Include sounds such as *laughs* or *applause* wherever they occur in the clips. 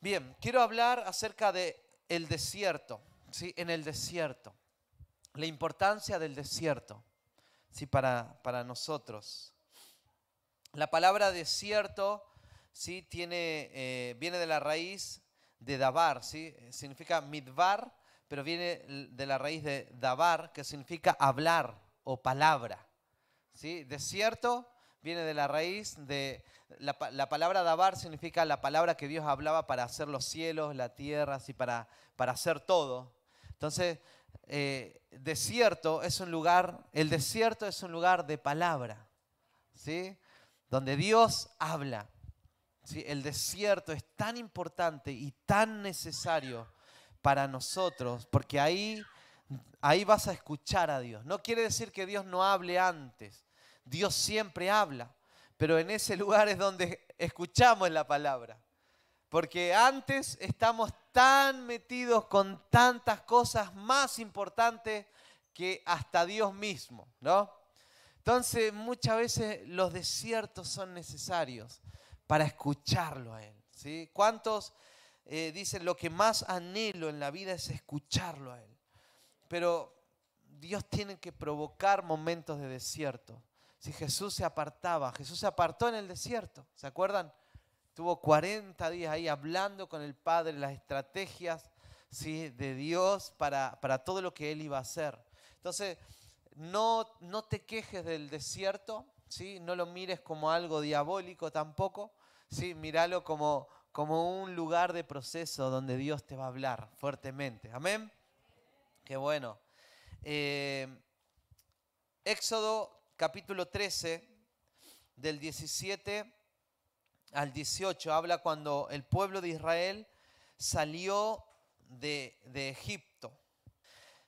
Bien, quiero hablar acerca de el desierto, ¿sí? En el desierto. La importancia del desierto, ¿sí? Para, para nosotros. La palabra desierto, ¿sí? Tiene, eh, viene de la raíz de dabar, ¿sí? Significa midbar, pero viene de la raíz de dabar, que significa hablar o palabra. ¿sí? Desierto viene de la raíz de... La, palabra dabar significa la palabra que Dios hablaba para hacer los cielos, la tierra, y para, para hacer todo. Entonces, eh, desierto es un lugar, el desierto es un lugar de palabra, ¿sí? Donde Dios habla. ¿sí? El desierto es tan importante y tan necesario para nosotros, porque ahí, ahí vas a escuchar a Dios. No quiere decir que Dios no hable antes, Dios siempre habla, pero en ese lugar es donde escuchamos la palabra. Porque antes estamos tan metidos con tantas cosas más importantes que hasta Dios mismo, ¿no? Entonces muchas veces los desiertos son necesarios para escucharlo a Él. ¿Cuántos eh, dicen lo que más anhelo en la vida es escucharlo a Él? Pero Dios tiene que provocar momentos de desierto si Jesús se apartaba. Jesús se apartó en el desierto, ¿se acuerdan? Tuvo 40 días ahí hablando con el Padre las estrategias ¿sí? de Dios para, para todo lo que Él iba a hacer. Entonces, no, no te quejes del desierto, ¿sí? no lo mires como algo diabólico tampoco, ¿sí? míralo como, como un lugar de proceso donde Dios te va a hablar fuertemente. Amén. Qué bueno. Eh, Éxodo capítulo 13, del 17 al 18, habla cuando el pueblo de Israel salió de, Egipto.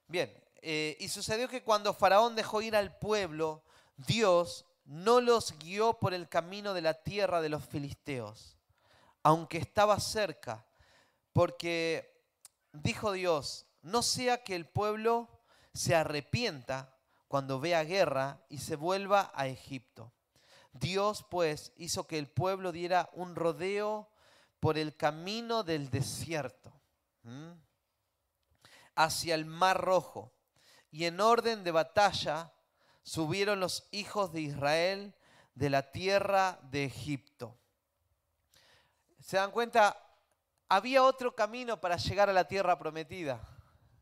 Bien, eh, y sucedió que cuando Faraón dejó ir al pueblo, Dios no los guió por el camino de la tierra de los filisteos, aunque estaba cerca, porque dijo Dios, no sea que el pueblo se arrepienta cuando vea guerra y se vuelva a Egipto. Dios pues hizo que el pueblo diera un rodeo por el camino del desierto hacia el mar rojo y en orden de batalla subieron los hijos de Israel de la tierra de Egipto. ¿Se dan cuenta? Había otro camino para llegar a la tierra prometida.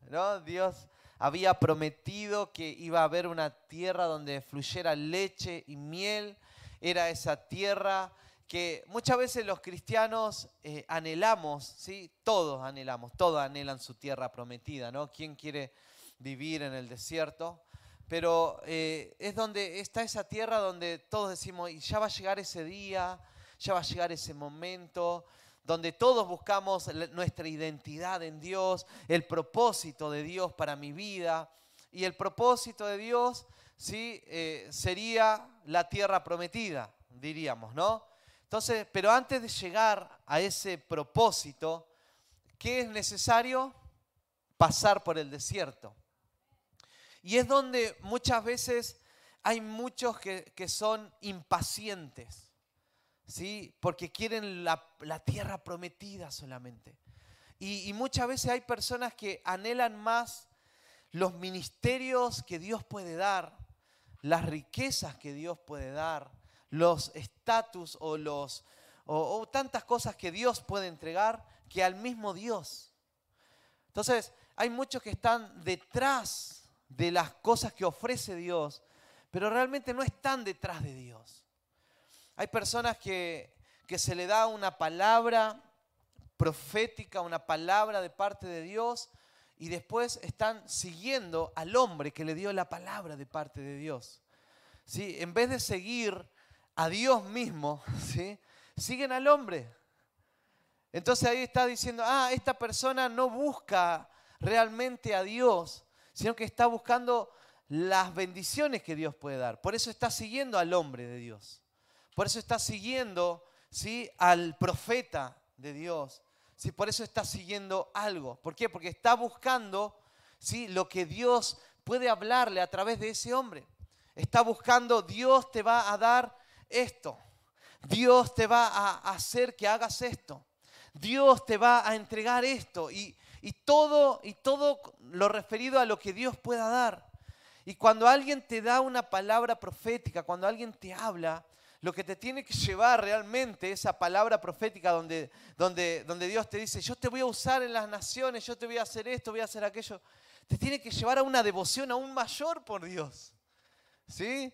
¿no? Dios había prometido que iba a haber una tierra donde fluyera leche y miel. Era esa tierra que muchas veces los cristianos eh, anhelamos, ¿sí? Todos anhelamos, todos anhelan su tierra prometida, ¿no? ¿Quién quiere vivir en el desierto? Pero eh, es donde está esa tierra donde todos decimos, y ya va a llegar ese día, ya va a llegar ese momento, donde todos buscamos nuestra identidad en Dios, el propósito de Dios para mi vida. Y el propósito de Dios ¿sí? Eh, sería la tierra prometida, diríamos, ¿no? Entonces, pero antes de llegar a ese propósito, ¿qué es necesario? Pasar por el desierto. Y es donde muchas veces hay muchos que, que son impacientes ¿sí? porque quieren la, tierra prometida solamente. Y, muchas veces hay personas que anhelan más los ministerios que Dios puede dar, las riquezas que Dios puede dar, los estatus o, los, o, tantas cosas que Dios puede entregar que al mismo Dios. Entonces, hay muchos que están detrás de las cosas que ofrece Dios, pero realmente no están detrás de Dios. Hay personas que, se le da una palabra profética, una palabra de parte de Dios, y después están siguiendo al hombre que le dio la palabra de parte de Dios. ¿Sí? En vez de seguir a Dios mismo, *laughs* ¿sí? siguen al hombre. Entonces ahí está diciendo, ah, esta persona no busca realmente a Dios, sino que está buscando las bendiciones que Dios puede dar. Por eso está siguiendo al hombre de Dios. Por eso está siguiendo ¿sí? al profeta de Dios. ¿sí? Por eso está siguiendo algo. ¿Por qué? Porque está buscando ¿sí? lo que Dios puede hablarle a través de ese hombre. Está buscando, Dios te va a dar esto. Dios te va a hacer que hagas esto. Dios te va a entregar esto y, y todo, y todo lo referido a lo que Dios pueda dar. Y cuando alguien te da una palabra profética, cuando alguien te habla, lo que te tiene que llevar realmente esa palabra profética donde, donde, donde Dios te dice, yo te voy a usar en las naciones, yo te voy a hacer esto, voy a hacer aquello, te tiene que llevar a una devoción aún mayor por Dios. ¿Sí?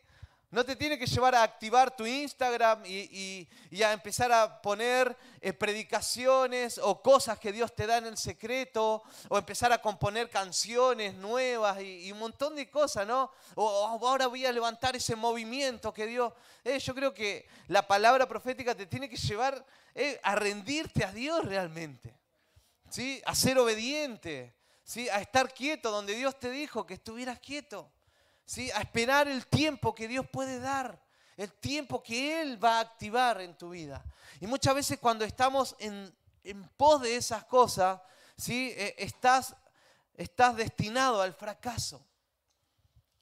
No te tiene que llevar a activar tu Instagram y, a empezar a poner eh, predicaciones o cosas que Dios te da en el secreto, o empezar a componer canciones nuevas y, un montón de cosas, ¿no? O, ahora voy a levantar ese movimiento que Dios... Eh, yo creo que la palabra profética te tiene que llevar eh, a rendirte a Dios realmente, ¿sí? A ser obediente, ¿sí? A estar quieto donde Dios te dijo que estuvieras quieto a esperar el tiempo que Dios puede dar, el tiempo que Él va a activar en tu vida. Y muchas veces cuando estamos en, pos de esas cosas, ¿sí? Eh, estás, estás destinado al fracaso.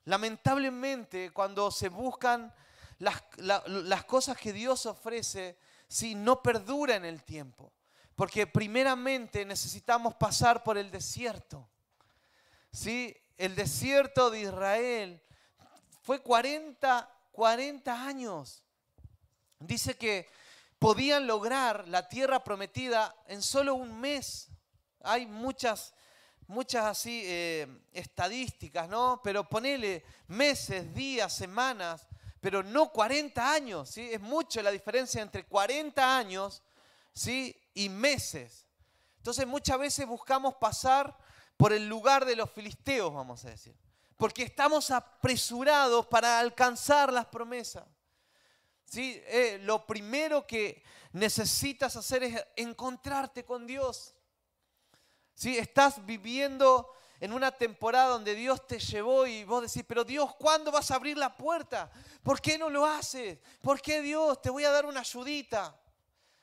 Lamentablemente, cuando se buscan las, las cosas que Dios ofrece, ¿sí? no perdura en el tiempo. Porque primeramente necesitamos pasar por el desierto. ¿sí? El desierto de Israel fue 40, 40 años. Dice que podían lograr la tierra prometida en solo un mes. Hay muchas, muchas así eh, estadísticas, ¿no? Pero ponele meses, días, semanas, pero no 40 años, ¿sí? Es mucho la diferencia entre 40 años, ¿sí? Y meses. Entonces muchas veces buscamos pasar por el lugar de los filisteos, vamos a decir. Porque estamos apresurados para alcanzar las promesas. ¿Sí? Eh, lo primero que necesitas hacer es encontrarte con Dios. ¿Sí? Estás viviendo en una temporada donde Dios te llevó y vos decís, pero Dios, ¿cuándo vas a abrir la puerta? ¿Por qué no lo haces? ¿Por qué Dios? Te voy a dar una ayudita.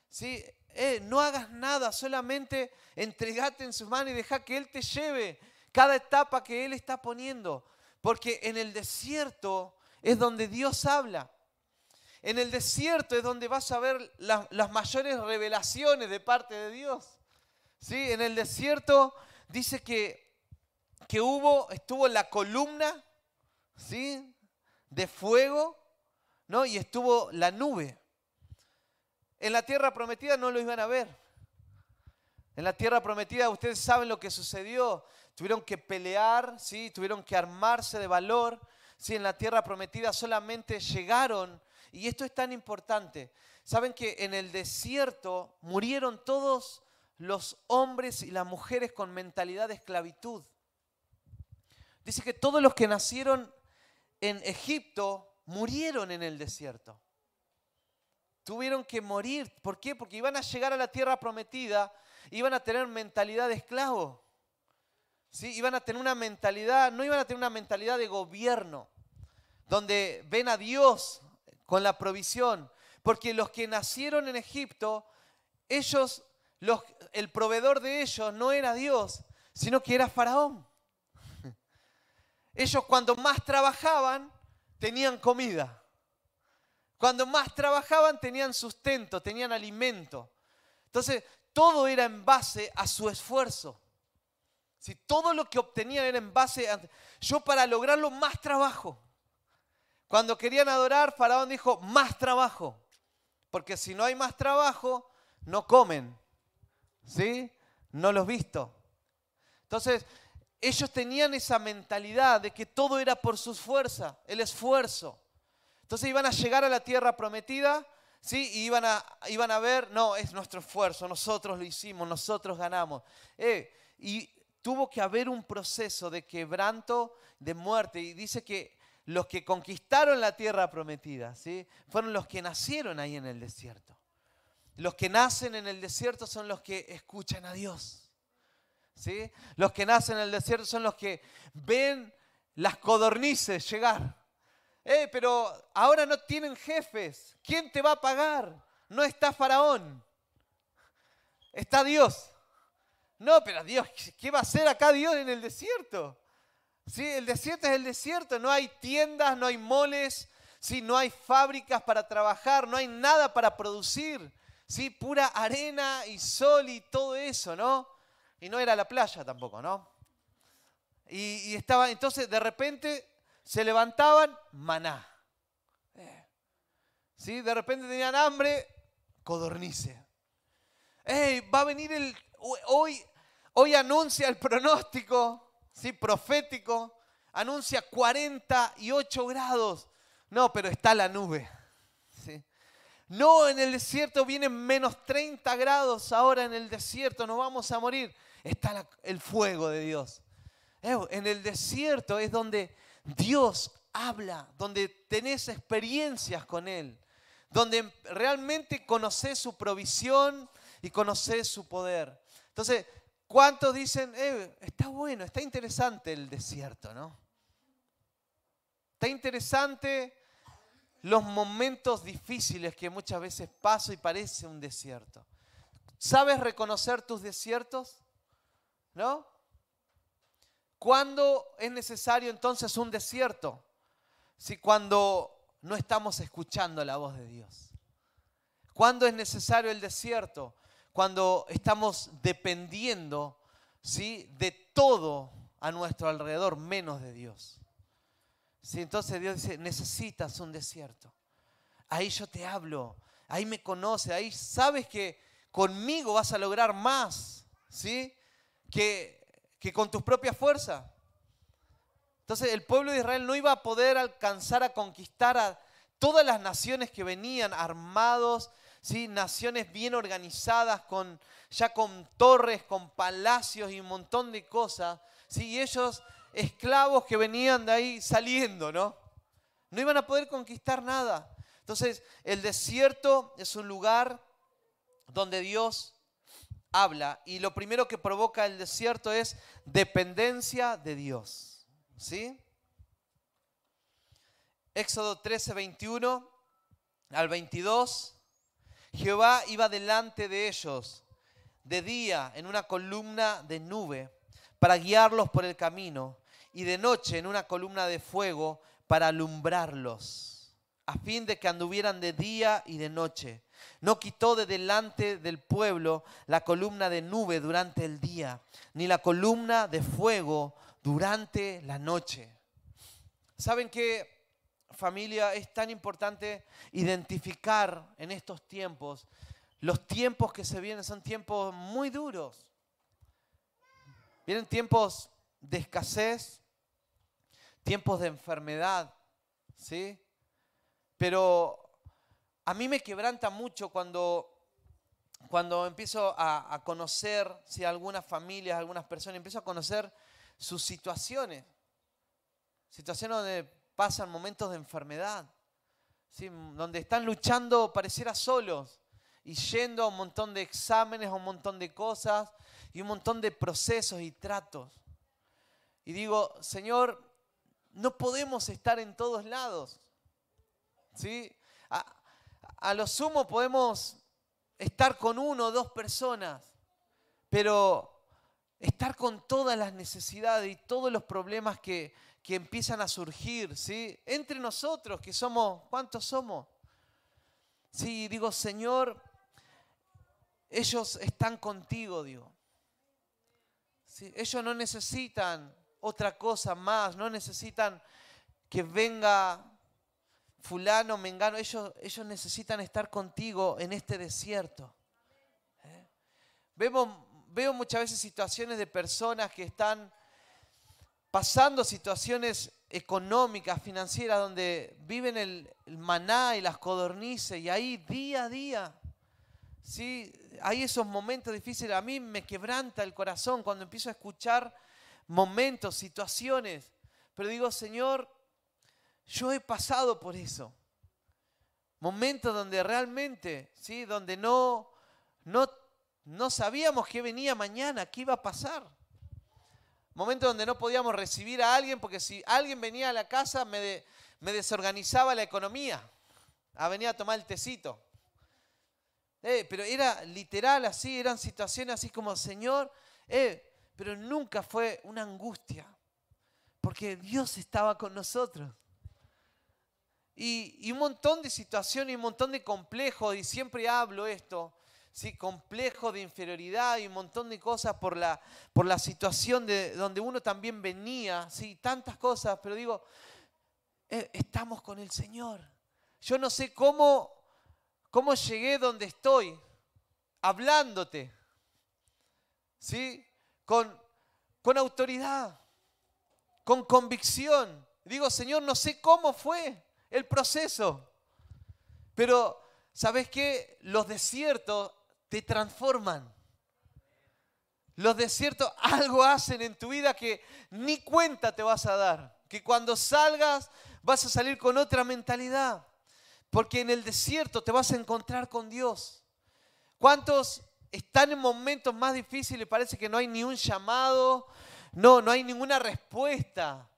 ¿Sí? Eh, no hagas nada, solamente entregate en sus manos y deja que Él te lleve cada etapa que Él está poniendo. Porque en el desierto es donde Dios habla. En el desierto es donde vas a ver las mayores revelaciones de parte de Dios. ¿Sí? En el desierto dice que, que hubo, estuvo la columna ¿sí? de fuego ¿no? y estuvo la nube. En la tierra prometida no lo iban a ver. En la tierra prometida ustedes saben lo que sucedió. Tuvieron que pelear, ¿sí? tuvieron que armarse de valor. ¿sí? En la tierra prometida solamente llegaron, y esto es tan importante, saben que en el desierto murieron todos los hombres y las mujeres con mentalidad de esclavitud. Dice que todos los que nacieron en Egipto murieron en el desierto tuvieron que morir. ¿Por qué? Porque iban a llegar a la tierra prometida, iban a tener mentalidad de esclavo. ¿sí? Iban a tener una mentalidad, no iban a tener una mentalidad de gobierno, donde ven a Dios con la provisión. Porque los que nacieron en Egipto, ellos, los, el proveedor de ellos no era Dios, sino que era Faraón. *laughs* Ellos cuando más trabajaban, tenían comida. Cuando más trabajaban tenían sustento, tenían alimento. Entonces, todo era en base a su esfuerzo. Si todo lo que obtenían era en base a... Yo para lograrlo más trabajo. Cuando querían adorar, Faraón dijo, más trabajo. Porque si no hay más trabajo, no comen. ¿Sí? No los visto. Entonces, ellos tenían esa mentalidad de que todo era por su fuerza, el esfuerzo. Entonces iban a llegar a la tierra prometida, ¿sí? Y iban a, iban a ver, no, es nuestro esfuerzo, nosotros lo hicimos, nosotros ganamos. Eh, y tuvo que haber un proceso de quebranto, de muerte. Y dice que los que conquistaron la tierra prometida, ¿sí? Fueron los que nacieron ahí en el desierto. Los que nacen en el desierto son los que escuchan a Dios. ¿sí? Los que nacen en el desierto son los que ven las codornices llegar. Eh, pero ahora no tienen jefes. ¿Quién te va a pagar? No está Faraón. Está Dios. No, pero Dios, ¿qué va a hacer acá Dios en el desierto? ¿Sí? El desierto es el desierto. No hay tiendas, no hay moles, ¿sí? no hay fábricas para trabajar, no hay nada para producir. ¿sí? Pura arena y sol y todo eso, ¿no? Y no era la playa tampoco, ¿no? Y, estaba, entonces de repente se levantaban, maná. ¿Sí? De repente tenían hambre, codornice. Va a venir el. Hoy, hoy anuncia el pronóstico ¿sí? profético, anuncia 48 grados. No, pero está la nube. ¿sí? No, en el desierto vienen menos 30 grados ahora en el desierto, nos vamos a morir. Está el fuego de Dios. En el desierto es donde Dios habla, donde tenés experiencias con Él, donde realmente conoces su provisión y conoces su poder. Entonces, ¿cuántos dicen, eh, está bueno, está interesante el desierto, ¿no? Está interesante los momentos difíciles que muchas veces paso y parece un desierto. ¿Sabes reconocer tus desiertos? ¿No? ¿Cuándo es necesario entonces un desierto? Si cuando no estamos escuchando la voz de Dios. ¿Cuándo es necesario el desierto? Cuando estamos dependiendo ¿sí? de todo a nuestro alrededor, menos de Dios. ¿Sí? Entonces Dios dice, necesitas un desierto. Ahí yo te hablo, ahí me conoce, ahí sabes que conmigo vas a lograr más, ¿sí? Que que con tus propias fuerzas. Entonces el pueblo de Israel no iba a poder alcanzar a conquistar a todas las naciones que venían armados, ¿sí? naciones bien organizadas, con, ya con torres, con palacios y un montón de cosas. ¿sí? Y ellos esclavos que venían de ahí saliendo, ¿no? No iban a poder conquistar nada. Entonces el desierto es un lugar donde Dios habla y lo primero que provoca el desierto es dependencia de Dios. ¿Sí? Éxodo 13, 21 al 22. Jehová iba delante de ellos de día en una columna de nube para guiarlos por el camino y de noche en una columna de fuego para alumbrarlos, a fin de que anduvieran de día y de noche no quitó de delante del pueblo la columna de nube durante el día, ni la columna de fuego durante la noche. ¿Saben qué, familia? Es tan importante identificar en estos tiempos. Los tiempos que se vienen son tiempos muy duros. Vienen tiempos de escasez, tiempos de enfermedad, ¿sí? Pero a mí me quebranta mucho cuando, cuando empiezo a, conocer, si algunas familias, algunas personas, empiezo a conocer sus situaciones. Situaciones donde pasan momentos de enfermedad, donde están luchando pareciera solos y yendo a un montón de exámenes, a un montón de cosas y un montón de procesos y tratos. Y digo, Señor, no podemos estar en todos lados. ¿sí? A lo sumo podemos estar con uno o dos personas, pero estar con todas las necesidades y todos los problemas que, que empiezan a surgir, ¿sí? Entre nosotros, que somos, ¿cuántos somos? Sí, digo, Señor, ellos están contigo, digo. ¿Sí? Ellos no necesitan otra cosa más, no necesitan que venga fulano, mengano, ellos, ellos necesitan estar contigo en este desierto. ¿Eh? veo muchas veces situaciones de personas que están pasando situaciones económicas, financieras, donde viven el, maná y las codornices, y ahí día a día, ¿sí? hay esos momentos difíciles. A mí me quebranta el corazón cuando empiezo a escuchar momentos, situaciones, pero digo, Señor, yo he pasado por eso. Momentos donde realmente, ¿sí? Donde no, no, no sabíamos qué venía mañana, qué iba a pasar. Momentos donde no podíamos recibir a alguien porque si alguien venía a la casa me, desorganizaba la economía. A venir a tomar el tecito. Eh, pero era literal así, eran situaciones así como, Señor, eh, pero nunca fue una angustia, porque Dios estaba con nosotros. Y, un montón de situaciones y un montón de complejos, y siempre hablo esto, ¿sí? complejo de inferioridad y un montón de cosas por la, por la situación de donde uno también venía, ¿sí? tantas cosas, pero digo, eh, estamos con el Señor. Yo no sé cómo, cómo llegué donde estoy, hablándote, ¿sí? con, con autoridad, con convicción. Digo, Señor, no sé cómo fue el proceso. Pero, ¿sabes qué? Los desiertos te transforman. Los desiertos algo hacen en tu vida que ni cuenta te vas a dar. Que cuando salgas vas a salir con otra mentalidad. Porque en el desierto te vas a encontrar con Dios. ¿Cuántos están en momentos más difíciles? Parece que no hay ni un llamado, no, no hay ninguna respuesta.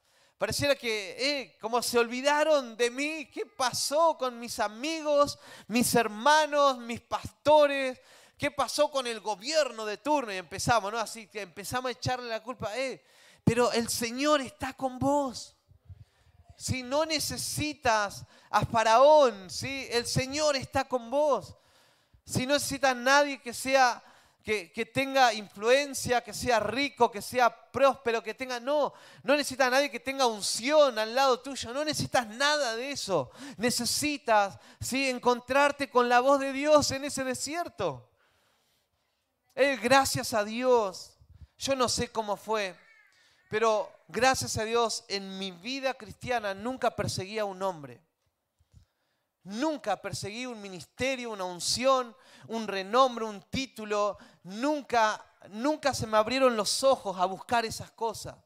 Pareciera que, eh, como se olvidaron de mí, ¿qué pasó con mis amigos, mis hermanos, mis pastores? ¿Qué pasó con el gobierno de turno? Y empezamos, ¿no? Así que empezamos a echarle la culpa, eh, pero el Señor está con vos. Si no necesitas a Faraón, ¿sí? el Señor está con vos. Si no necesitas a nadie que sea que, tenga influencia, que sea rico, que sea próspero, que tenga... No, no necesitas a nadie que tenga unción al lado tuyo, no necesitas nada de eso. Necesitas ¿sí? encontrarte con la voz de Dios en ese desierto. Eh, gracias a Dios, yo no sé cómo fue, pero gracias a Dios en mi vida cristiana nunca perseguí a un hombre. Nunca perseguí un ministerio, una unción, un renombre, un título. Nunca, nunca se me abrieron los ojos a buscar esas cosas.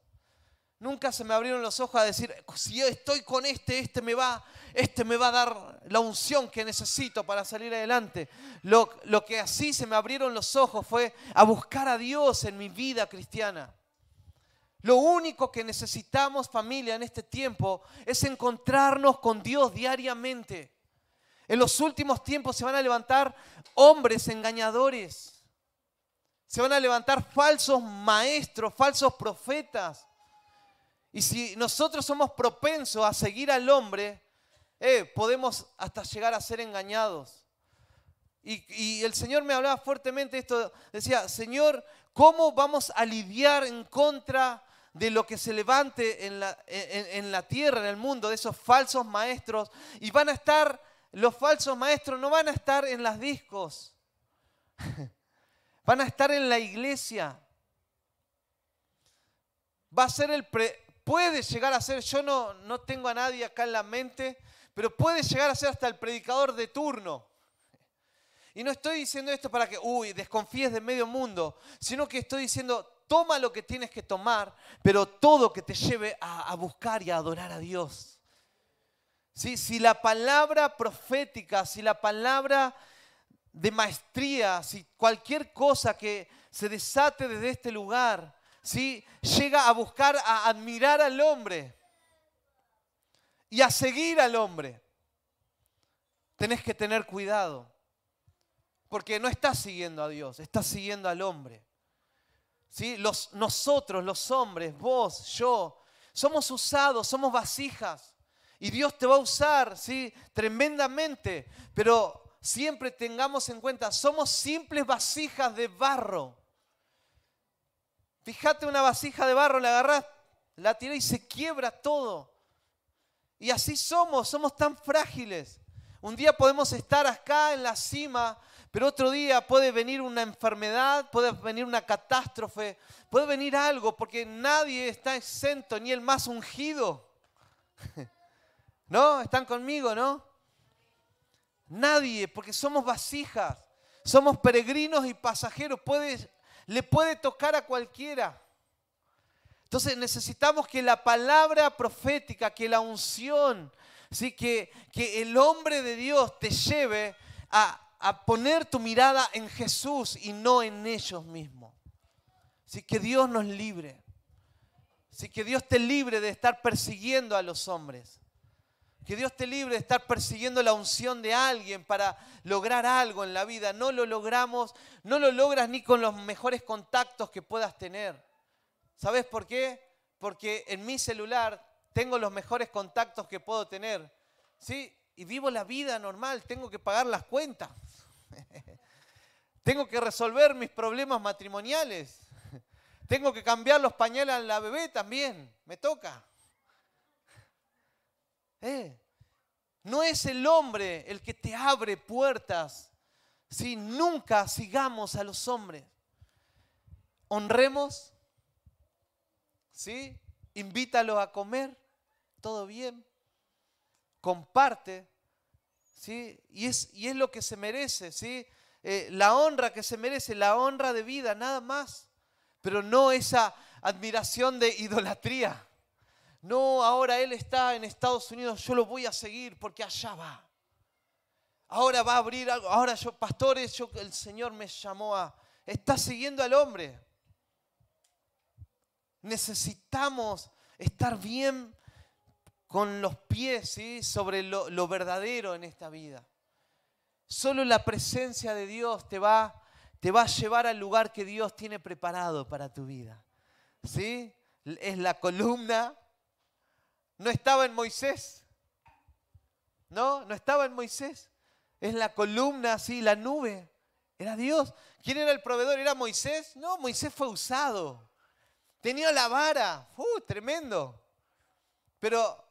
Nunca se me abrieron los ojos a decir, si yo estoy con este, este me va, este me va a dar la unción que necesito para salir adelante. Lo, lo que así se me abrieron los ojos fue a buscar a Dios en mi vida cristiana. Lo único que necesitamos familia en este tiempo es encontrarnos con Dios diariamente. En los últimos tiempos se van a levantar hombres engañadores. Se van a levantar falsos maestros, falsos profetas. Y si nosotros somos propensos a seguir al hombre, eh, podemos hasta llegar a ser engañados. Y, el Señor me hablaba fuertemente esto, decía, Señor, ¿cómo vamos a lidiar en contra de lo que se levante en la, en la tierra, en el mundo, de esos falsos maestros? Y van a estar los falsos maestros no van a estar en las discos, *laughs* van a estar en la iglesia. Va a ser el puede llegar a ser, yo no, no tengo a nadie acá en la mente, pero puede llegar a ser hasta el predicador de turno. Y no estoy diciendo esto para que, uy, desconfíes de medio mundo, sino que estoy diciendo, toma lo que tienes que tomar, pero todo que te lleve a, a buscar y a adorar a Dios. Si la palabra profética, si la palabra de maestría, si cualquier cosa que se desate desde este lugar, si llega a buscar, a admirar al hombre y a seguir al hombre, tenés que tener cuidado. Porque no estás siguiendo a Dios, estás siguiendo al hombre. ¿Sí? Los, nosotros, los hombres, vos, yo, somos usados, somos vasijas. Y Dios te va a usar, ¿sí? Tremendamente. Pero siempre tengamos en cuenta, somos simples vasijas de barro. Fíjate una vasija de barro, la agarras, la tirás y se quiebra todo. Y así somos, somos tan frágiles. Un día podemos estar acá en la cima, pero otro día puede venir una enfermedad, puede venir una catástrofe, puede venir algo, porque nadie está exento, ni el más ungido. *laughs* ¿No? ¿Están conmigo, no? Nadie, porque somos vasijas, somos peregrinos y pasajeros, le puede tocar a cualquiera. Entonces necesitamos que la palabra profética, que la unción, ¿sí? que, que el hombre de Dios te lleve a, a, poner tu mirada en Jesús y no en ellos mismos. Así que Dios nos libre. Así que Dios te libre de estar persiguiendo a los hombres. Que Dios te libre de estar persiguiendo la unción de alguien para lograr algo en la vida. No lo logramos, no lo logras ni con los mejores contactos que puedas tener. ¿Sabes por qué? Porque en mi celular tengo los mejores contactos que puedo tener, ¿sí? Y vivo la vida normal, tengo que pagar las cuentas. *laughs* tengo que resolver mis problemas matrimoniales. *laughs* Tengo que cambiar los pañales a la bebé también, me toca. Eh, no es el hombre el que te abre puertas. Si nunca sigamos a los hombres. Honremos. ¿Sí? Invítalo a comer. Todo bien. Comparte. ¿Sí? Y es, y es lo que se merece. ¿sí? Eh, la honra que se merece, la honra de vida, nada más. Pero no esa admiración de idolatría. No, ahora él está en Estados Unidos, yo lo voy a seguir porque allá va. Ahora va a abrir algo. Ahora yo, pastores, yo, el Señor me llamó a... Está siguiendo al hombre. Necesitamos estar bien con los pies ¿sí? sobre lo, lo verdadero en esta vida. Solo la presencia de Dios te va, te va a llevar al lugar que Dios tiene preparado para tu vida. ¿Sí? Es la columna no estaba en Moisés. No, no estaba en Moisés. Es la columna así, la nube. Era Dios. ¿Quién era el proveedor? ¿Era Moisés? No, Moisés fue usado. Tenía la vara. ¡Uh, tremendo! Pero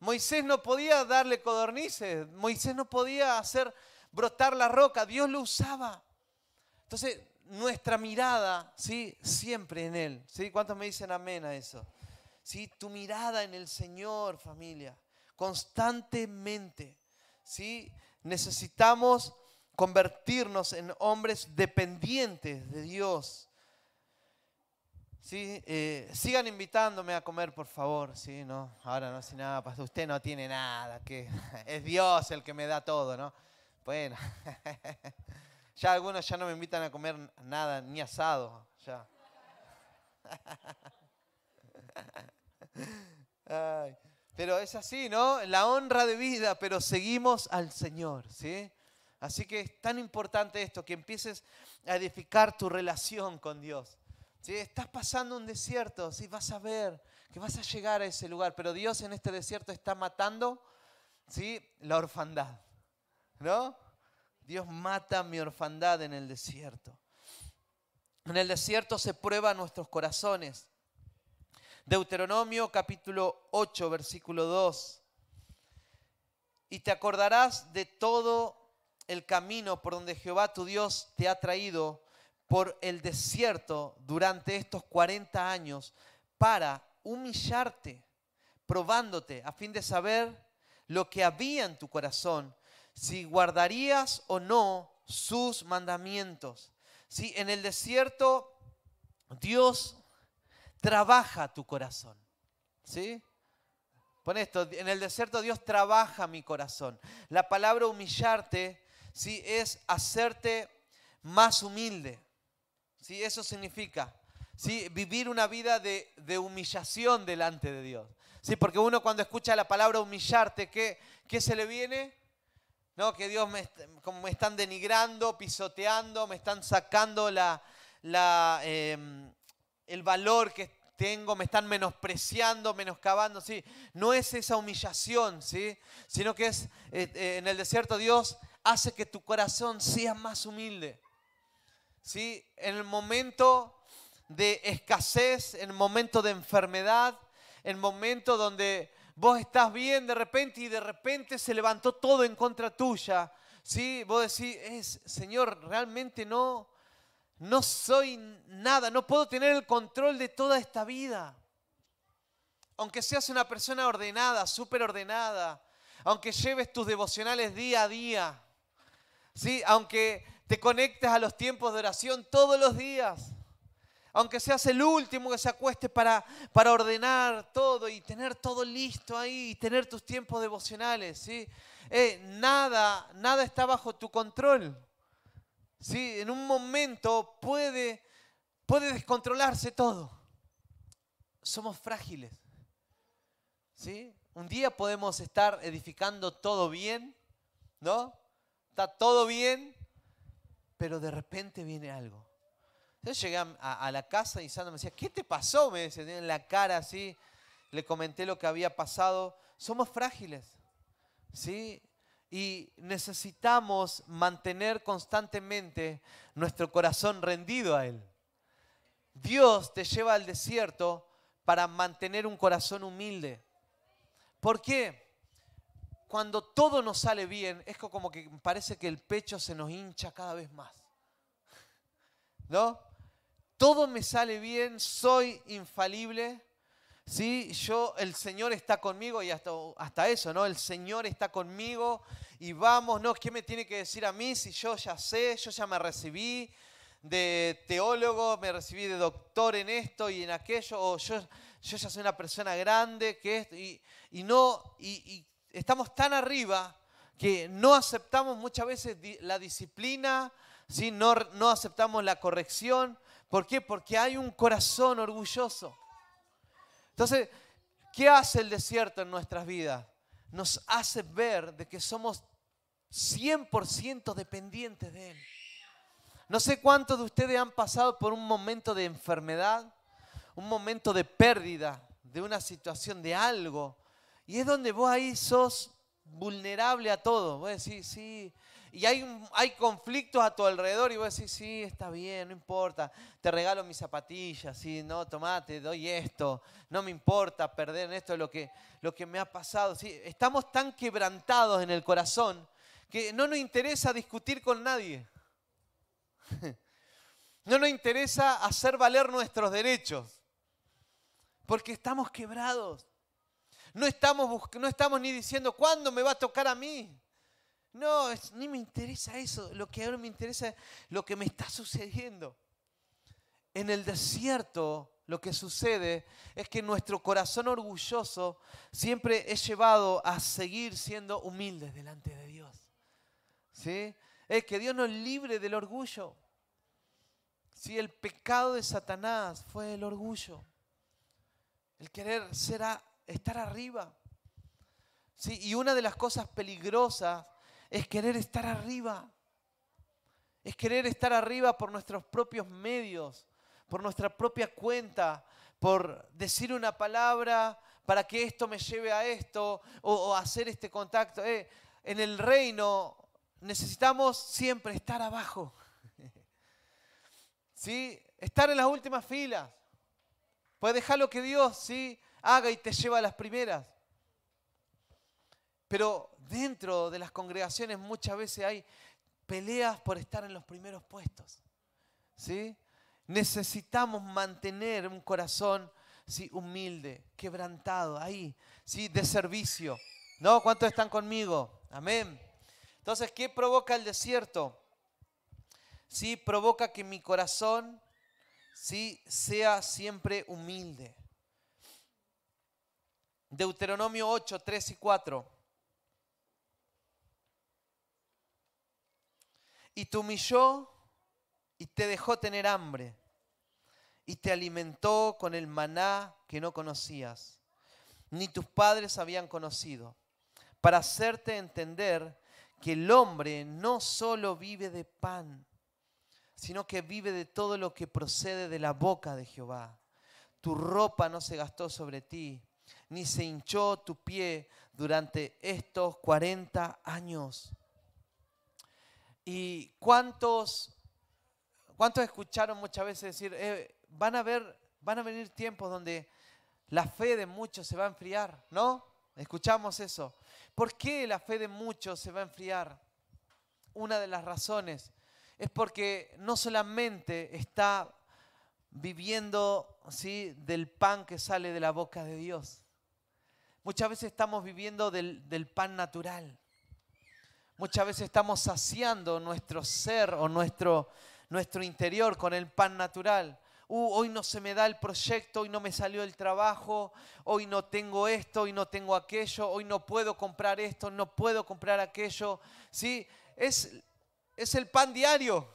Moisés no podía darle codornices. Moisés no podía hacer brotar la roca. Dios lo usaba. Entonces, nuestra mirada, ¿sí? Siempre en Él. ¿sí? ¿Cuántos me dicen amén a eso? ¿Sí? Tu mirada en el Señor, familia, constantemente, ¿sí? Necesitamos convertirnos en hombres dependientes de Dios. ¿Sí? Eh, sigan invitándome a comer, por favor. ¿sí? No, ahora no hace nada. Usted no tiene nada, que *laughs* es Dios el que me da todo, ¿no? Bueno, *laughs* ya algunos ya no me invitan a comer nada, ni asado, ya. *laughs* pero es así, ¿no? La honra de vida, pero seguimos al Señor, ¿sí? Así que es tan importante esto, que empieces a edificar tu relación con Dios. ¿sí? Estás pasando un desierto, ¿sí? vas a ver que vas a llegar a ese lugar, pero Dios en este desierto está matando ¿sí? la orfandad. ¿No? Dios mata mi orfandad en el desierto. En el desierto se prueban nuestros corazones. Deuteronomio capítulo 8, versículo 2. Y te acordarás de todo el camino por donde Jehová tu Dios te ha traído por el desierto durante estos 40 años para humillarte, probándote a fin de saber lo que había en tu corazón, si guardarías o no sus mandamientos. Si en el desierto Dios trabaja tu corazón. ¿Sí? Pon esto, en el desierto Dios trabaja mi corazón. La palabra humillarte, ¿sí? Es hacerte más humilde. ¿Sí? Eso significa, ¿sí? Vivir una vida de, humillación delante de Dios. ¿Sí? Porque uno cuando escucha la palabra humillarte, ¿qué, qué se le viene? No, que Dios me, como me están denigrando, pisoteando, me están sacando la, la, em, el valor que tengo, me están menospreciando, menoscabando, ¿sí? No es esa humillación, ¿sí? Sino que es, eh, eh, en el desierto Dios hace que tu corazón sea más humilde, ¿sí? En el momento de escasez, en el momento de enfermedad, en el momento donde vos estás bien de repente y de repente se levantó todo en contra tuya, ¿sí? Vos decís, es, Señor, realmente no, no soy nada, no puedo tener el control de toda esta vida. Aunque seas una persona ordenada, súper ordenada, aunque lleves tus devocionales día a día, ¿sí? aunque te conectes a los tiempos de oración todos los días, aunque seas el último que se acueste para, para ordenar todo y tener todo listo ahí y tener tus tiempos devocionales, ¿sí? Eh, nada, nada está bajo tu control. ¿Sí? En un momento puede, puede descontrolarse todo. Somos frágiles. ¿sí? Un día podemos estar edificando todo bien, ¿no? Está todo bien, pero de repente viene algo. Entonces llegué a, la casa y Sandra me decía, ¿qué te pasó? Me decía, en la cara así. Le comenté lo que había pasado. Somos frágiles. ¿sí? Y necesitamos mantener constantemente nuestro corazón rendido a Él. Dios te lleva al desierto para mantener un corazón humilde. ¿Por qué? Cuando todo nos sale bien, es como que parece que el pecho se nos hincha cada vez más. ¿No? Todo me sale bien, soy infalible. ¿Sí? Yo, el Señor está conmigo y hasta, hasta eso, ¿no? El Señor está conmigo y vamos, ¿no? ¿Qué me tiene que decir a mí si yo ya sé, yo ya me recibí de teólogo, me recibí de doctor en esto y en aquello, o yo, yo ya soy una persona grande que esto, y, no, y, estamos tan arriba que no aceptamos muchas veces la disciplina, ¿sí? no, no aceptamos la corrección. ¿Por qué? Porque hay un corazón orgulloso. Entonces, ¿qué hace el desierto en nuestras vidas? Nos hace ver de que somos 100% dependientes de Él. No sé cuántos de ustedes han pasado por un momento de enfermedad, un momento de pérdida, de una situación de algo. Y es donde vos ahí sos vulnerable a todo. Vos decís, sí, y hay, hay conflictos a tu alrededor y vos decís, sí, está bien, no importa, te regalo mis zapatillas, sí, no, tomate, doy esto, no me importa perder en esto lo que, lo que me ha pasado. Sí, estamos tan quebrantados en el corazón que no nos interesa discutir con nadie. *laughs* No nos interesa hacer valer nuestros derechos, porque estamos quebrados. No estamos, no estamos ni diciendo, ¿cuándo me va a tocar a mí? No, ni me interesa eso. Lo que ahora me interesa es lo que me está sucediendo. En el desierto lo que sucede es que nuestro corazón orgulloso siempre es llevado a seguir siendo humildes delante de Dios. ¿Sí? Es que Dios nos libre del orgullo. Si el pecado de Satanás fue el orgullo, el querer ser estar arriba. ¿Sí? Y una de las cosas peligrosas es querer estar arriba. Es querer estar arriba por nuestros propios medios, por nuestra propia cuenta, por decir una palabra para que esto me lleve a esto o, hacer este contacto. Eh, en el reino necesitamos siempre estar abajo. *laughs* ¿Sí? Estar en las últimas filas. Pues dejar lo que Dios ¿sí? haga y te lleva a las primeras. Pero dentro de las congregaciones muchas veces hay peleas por estar en los primeros puestos. ¿sí? Necesitamos mantener un corazón ¿sí? humilde, quebrantado, ahí, ¿sí? de servicio. ¿No? ¿Cuántos están conmigo? Amén. Entonces, ¿qué provoca el desierto? Sí, provoca que mi corazón sí sea siempre humilde. Deuteronomio 8, 3 y 4. Y te humilló y te dejó tener hambre y te alimentó con el maná que no conocías, ni tus padres habían conocido, para hacerte entender que el hombre no solo vive de pan, sino que vive de todo lo que procede de la boca de Jehová. Tu ropa no se gastó sobre ti, ni se hinchó tu pie durante estos 40 años. ¿Y cuántos, cuántos escucharon muchas veces decir, eh, van, a ver, van a venir tiempos donde la fe de muchos se va a enfriar? ¿No? Escuchamos eso. ¿Por qué la fe de muchos se va a enfriar? Una de las razones es porque no solamente está viviendo ¿sí? del pan que sale de la boca de Dios. Muchas veces estamos viviendo del, del pan natural. Muchas veces estamos saciando nuestro ser o nuestro, nuestro interior con el pan natural. Uh, hoy no se me da el proyecto, hoy no me salió el trabajo, hoy no tengo esto, hoy no tengo aquello, hoy no puedo comprar esto, no puedo comprar aquello. ¿Sí? Es, es el pan diario.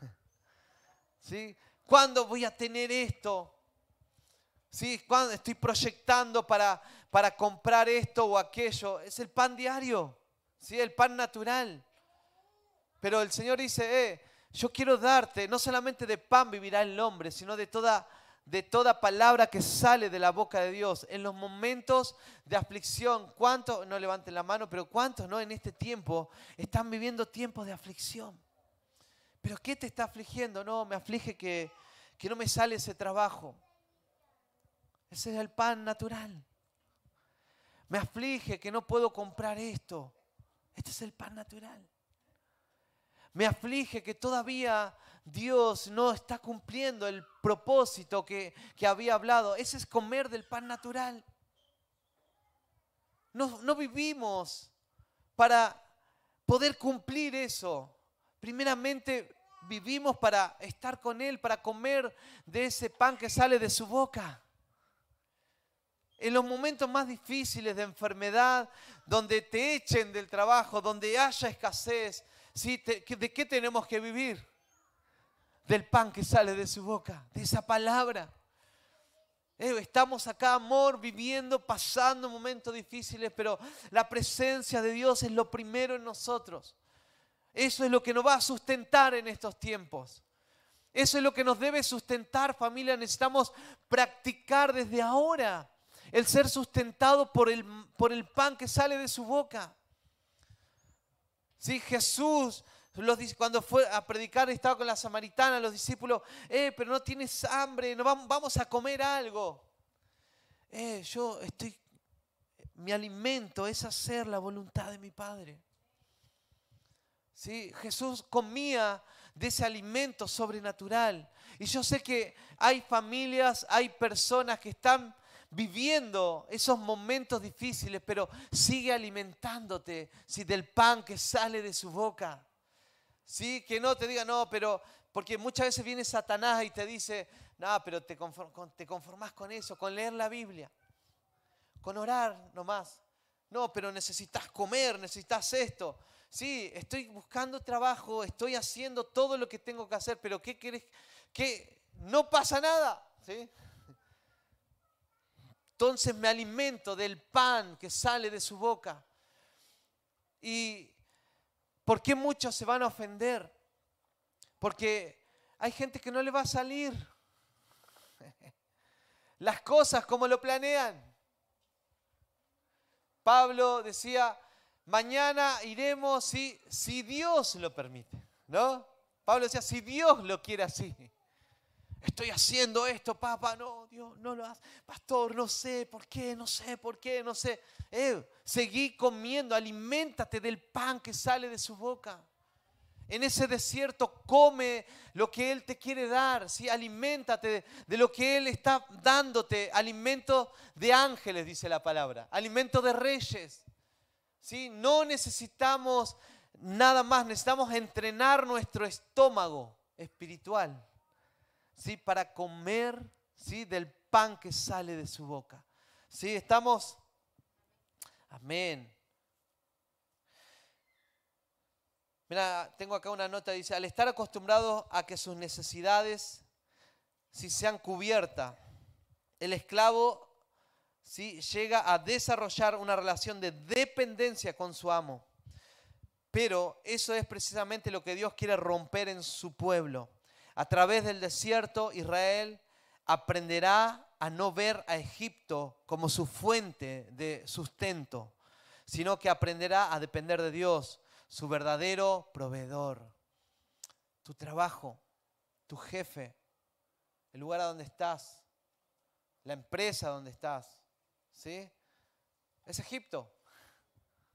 *laughs* ¿Sí? ¿Cuándo voy a tener esto? ¿Sí? ¿Cuándo estoy proyectando para, para comprar esto o aquello? Es el pan diario. ¿Sí? el pan natural. Pero el Señor dice, eh, yo quiero darte, no solamente de pan vivirá el hombre, sino de toda, de toda palabra que sale de la boca de Dios. En los momentos de aflicción, ¿cuántos, no levanten la mano, pero cuántos no en este tiempo están viviendo tiempos de aflicción? ¿Pero qué te está afligiendo? No, me aflige que, que no me sale ese trabajo. Ese es el pan natural. Me aflige que no puedo comprar esto. Este es el pan natural. Me aflige que todavía Dios no está cumpliendo el propósito que, había hablado. Ese es comer del pan natural. No, no vivimos para poder cumplir eso. Primeramente vivimos para estar con Él, para comer de ese pan que sale de su boca. En los momentos más difíciles de enfermedad, donde te echen del trabajo, donde haya escasez. ¿de qué tenemos que vivir? Del pan que sale de su boca, de esa palabra. Eh, estamos acá, amor, viviendo, pasando momentos difíciles, pero la presencia de Dios es lo primero en nosotros. Eso es lo que nos va a sustentar en estos tiempos. Eso es lo que nos debe sustentar, familia. Necesitamos practicar desde ahora el ser sustentado por el, por el pan que sale de su boca. Sí, Jesús cuando fue a predicar estaba con la samaritana, los discípulos, eh, pero no tienes hambre, no vamos, vamos a comer algo. Eh, yo estoy, mi alimento es hacer la voluntad de mi Padre. ¿Sí? Jesús comía de ese alimento sobrenatural. Y yo sé que hay familias, hay personas que están viviendo esos momentos difíciles, pero sigue alimentándote ¿sí? del pan que sale de su boca. ¿Sí? Que no te diga, no, pero porque muchas veces viene Satanás y te dice, no, pero te, te conformás con eso, con leer la Biblia, con orar nomás. No, pero necesitas comer, necesitas esto. Sí, estoy buscando trabajo, estoy haciendo todo lo que tengo que hacer, pero ¿qué quieres? Que no pasa nada. ¿sí? Entonces me alimento del pan que sale de su boca. ¿Y por qué muchos se van a ofender? Porque hay gente que no le va a salir *laughs* las cosas como lo planean. Pablo decía, mañana iremos si, si Dios lo permite, ¿no? Pablo decía, si Dios lo quiere así estoy haciendo esto, papá, no, Dios, no lo hace. Pastor, no sé por qué, no sé por qué, no sé. Eh, seguí comiendo, aliméntate del pan que sale de su boca. En ese desierto come lo que Él te quiere dar, ¿sí? aliméntate de lo que Él está dándote, alimento de ángeles, dice la palabra, alimento de reyes. ¿sí? No necesitamos nada más, necesitamos entrenar nuestro estómago espiritual. ¿Sí? para comer ¿sí? del pan que sale de su boca. ¿Sí? Estamos... Amén. Mira, tengo acá una nota, dice, al estar acostumbrado a que sus necesidades si sean cubiertas, el esclavo ¿sí? llega a desarrollar una relación de dependencia con su amo. Pero eso es precisamente lo que Dios quiere romper en su pueblo. A través del desierto, Israel aprenderá a no ver a Egipto como su fuente de sustento, sino que aprenderá a depender de Dios, su verdadero proveedor. Tu trabajo, tu jefe, el lugar a donde estás, la empresa donde estás, ¿sí? Es Egipto.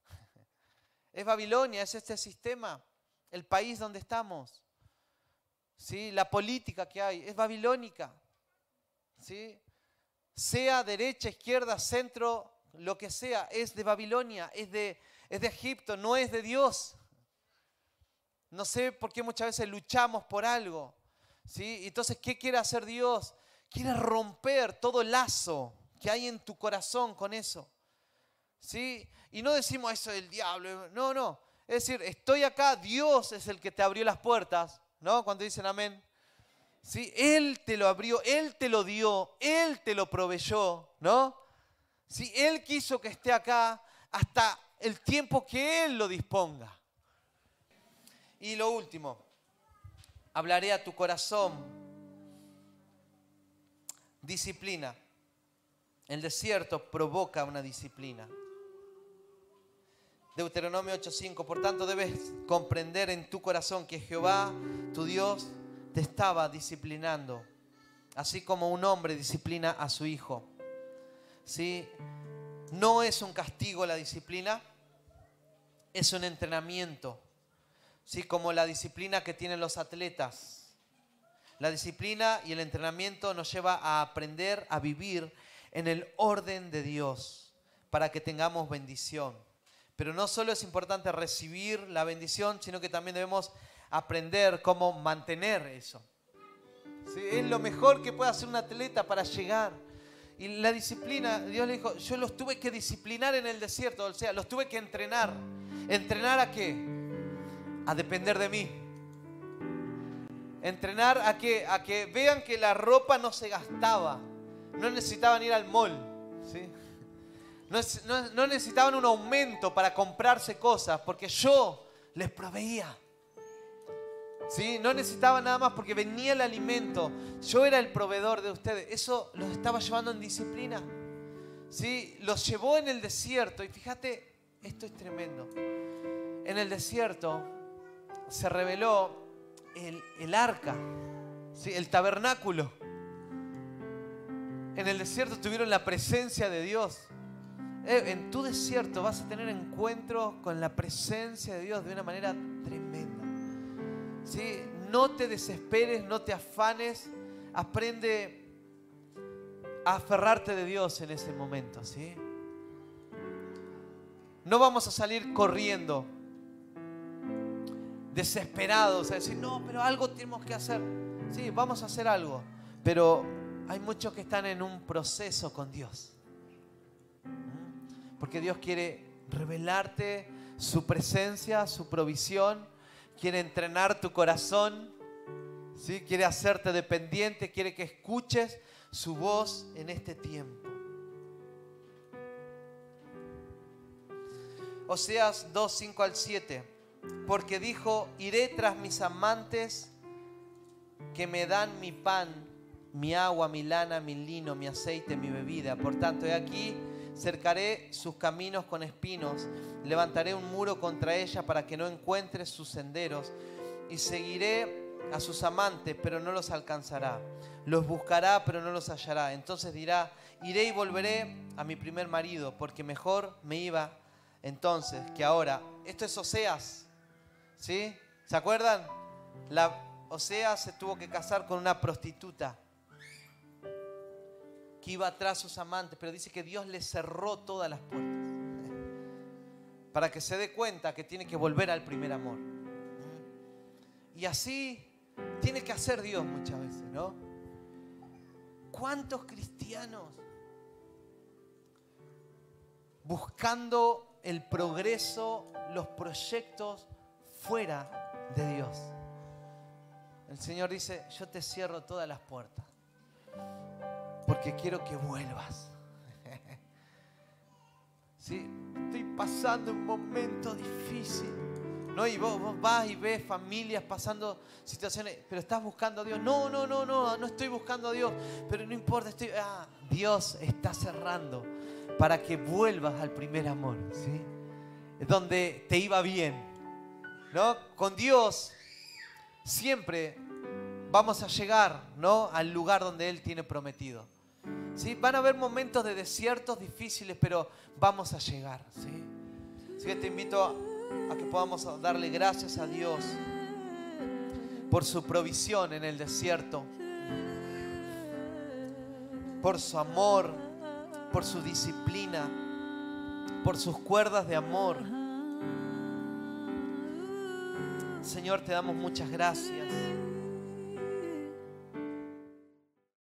*laughs* Es Babilonia, es este sistema, el país donde estamos. ¿Sí? La política que hay es babilónica. ¿sí? Sea derecha, izquierda, centro, lo que sea, es de Babilonia, es de, es de Egipto, no es de Dios. No sé por qué muchas veces luchamos por algo. ¿sí? Entonces, ¿qué quiere hacer Dios? Quiere romper todo lazo que hay en tu corazón con eso. ¿sí? Y no decimos eso del diablo, no, no. Es decir, estoy acá, Dios es el que te abrió las puertas, ¿no? Cuando dicen amén. ¿Sí? Él te lo abrió, Él te lo dio, Él te lo proveyó, ¿no? Si Él quiso que esté acá hasta el tiempo que Él lo disponga. Y lo último, hablaré a tu corazón. disciplina. El desierto provoca una disciplina. Deuteronomio 8:5, por tanto debes comprender en tu corazón que Jehová, tu Dios, te estaba disciplinando, así como un hombre disciplina a su hijo. ¿Sí? No es un castigo la disciplina, es un entrenamiento, ¿sí? como la disciplina que tienen los atletas. La disciplina y el entrenamiento nos lleva a aprender a vivir en el orden de Dios para que tengamos bendición. Pero no solo es importante recibir la bendición, sino que también debemos aprender cómo mantener eso. Es lo mejor que puede hacer un atleta para llegar. Y la disciplina, Dios le dijo, yo los tuve que disciplinar en el desierto, o sea, los tuve que entrenar. ¿Entrenar a qué? A depender de mí. Entrenar a qué? A que vean que la ropa no se gastaba. No necesitaban ir al mall. ¿sí? No, necesitaban un aumento para comprarse cosas porque yo les proveía. ¿Sí? No necesitaban nada más porque venía el alimento. Yo era el proveedor de ustedes. Eso los estaba llevando en disciplina. ¿Sí? Los llevó en el desierto. Y fíjate, esto es tremendo. En el desierto se reveló el, arca, ¿sí? el tabernáculo. En el desierto tuvieron la presencia de Dios. Eh, en tu desierto vas a tener encuentro con la presencia de Dios de una manera tremenda. ¿Sí? No te desesperes, no te afanes. Aprende a aferrarte de Dios en ese momento. ¿sí? No vamos a salir corriendo, desesperados, a decir, no, pero algo tenemos que hacer. Sí, vamos a hacer algo. Pero hay muchos que están en un proceso con Dios. Porque Dios quiere revelarte su presencia, su provisión, quiere entrenar tu corazón, ¿sí? quiere hacerte dependiente, quiere que escuches su voz en este tiempo. Oseas 2, 5 al 7, porque dijo, iré tras mis amantes que me dan mi pan, mi agua, mi lana, mi lino, mi aceite, mi bebida. Por tanto, he aquí, cercaré sus caminos con espinos, levantaré un muro contra ella para que no encuentre sus senderos, y seguiré a sus amantes, pero no los alcanzará. Los buscará, pero no los hallará. Entonces dirá, iré y volveré a mi primer marido, porque mejor me iba entonces que ahora. Esto es Oseas, ¿sí? ¿Se acuerdan? La Oseas se tuvo que casar con una prostituta que iba atrás sus amantes, pero dice que Dios le cerró todas las puertas para que se dé cuenta que tiene que volver al primer amor. Y así tiene que hacer Dios muchas veces, ¿no? ¿Cuántos cristianos buscando el progreso, los proyectos fuera de Dios? El Señor dice, yo te cierro todas las puertas porque quiero que vuelvas. Sí, estoy pasando un momento difícil. ¿no? Y vos, vas y ves familias pasando situaciones, pero estás buscando a Dios. No, no, no, no, no estoy buscando a Dios, pero no importa, estoy, ah, Dios está cerrando para que vuelvas al primer amor, ¿sí? Donde te iba bien, ¿no? Con Dios siempre vamos a llegar, ¿no? Al lugar donde Él tiene prometido. Van a haber momentos de desiertos difíciles, pero vamos a llegar. ¿sí? Así que te invito a que podamos darle gracias a Dios por su provisión en el desierto, por su amor, por su disciplina, por sus cuerdas de amor. Señor, te damos muchas gracias.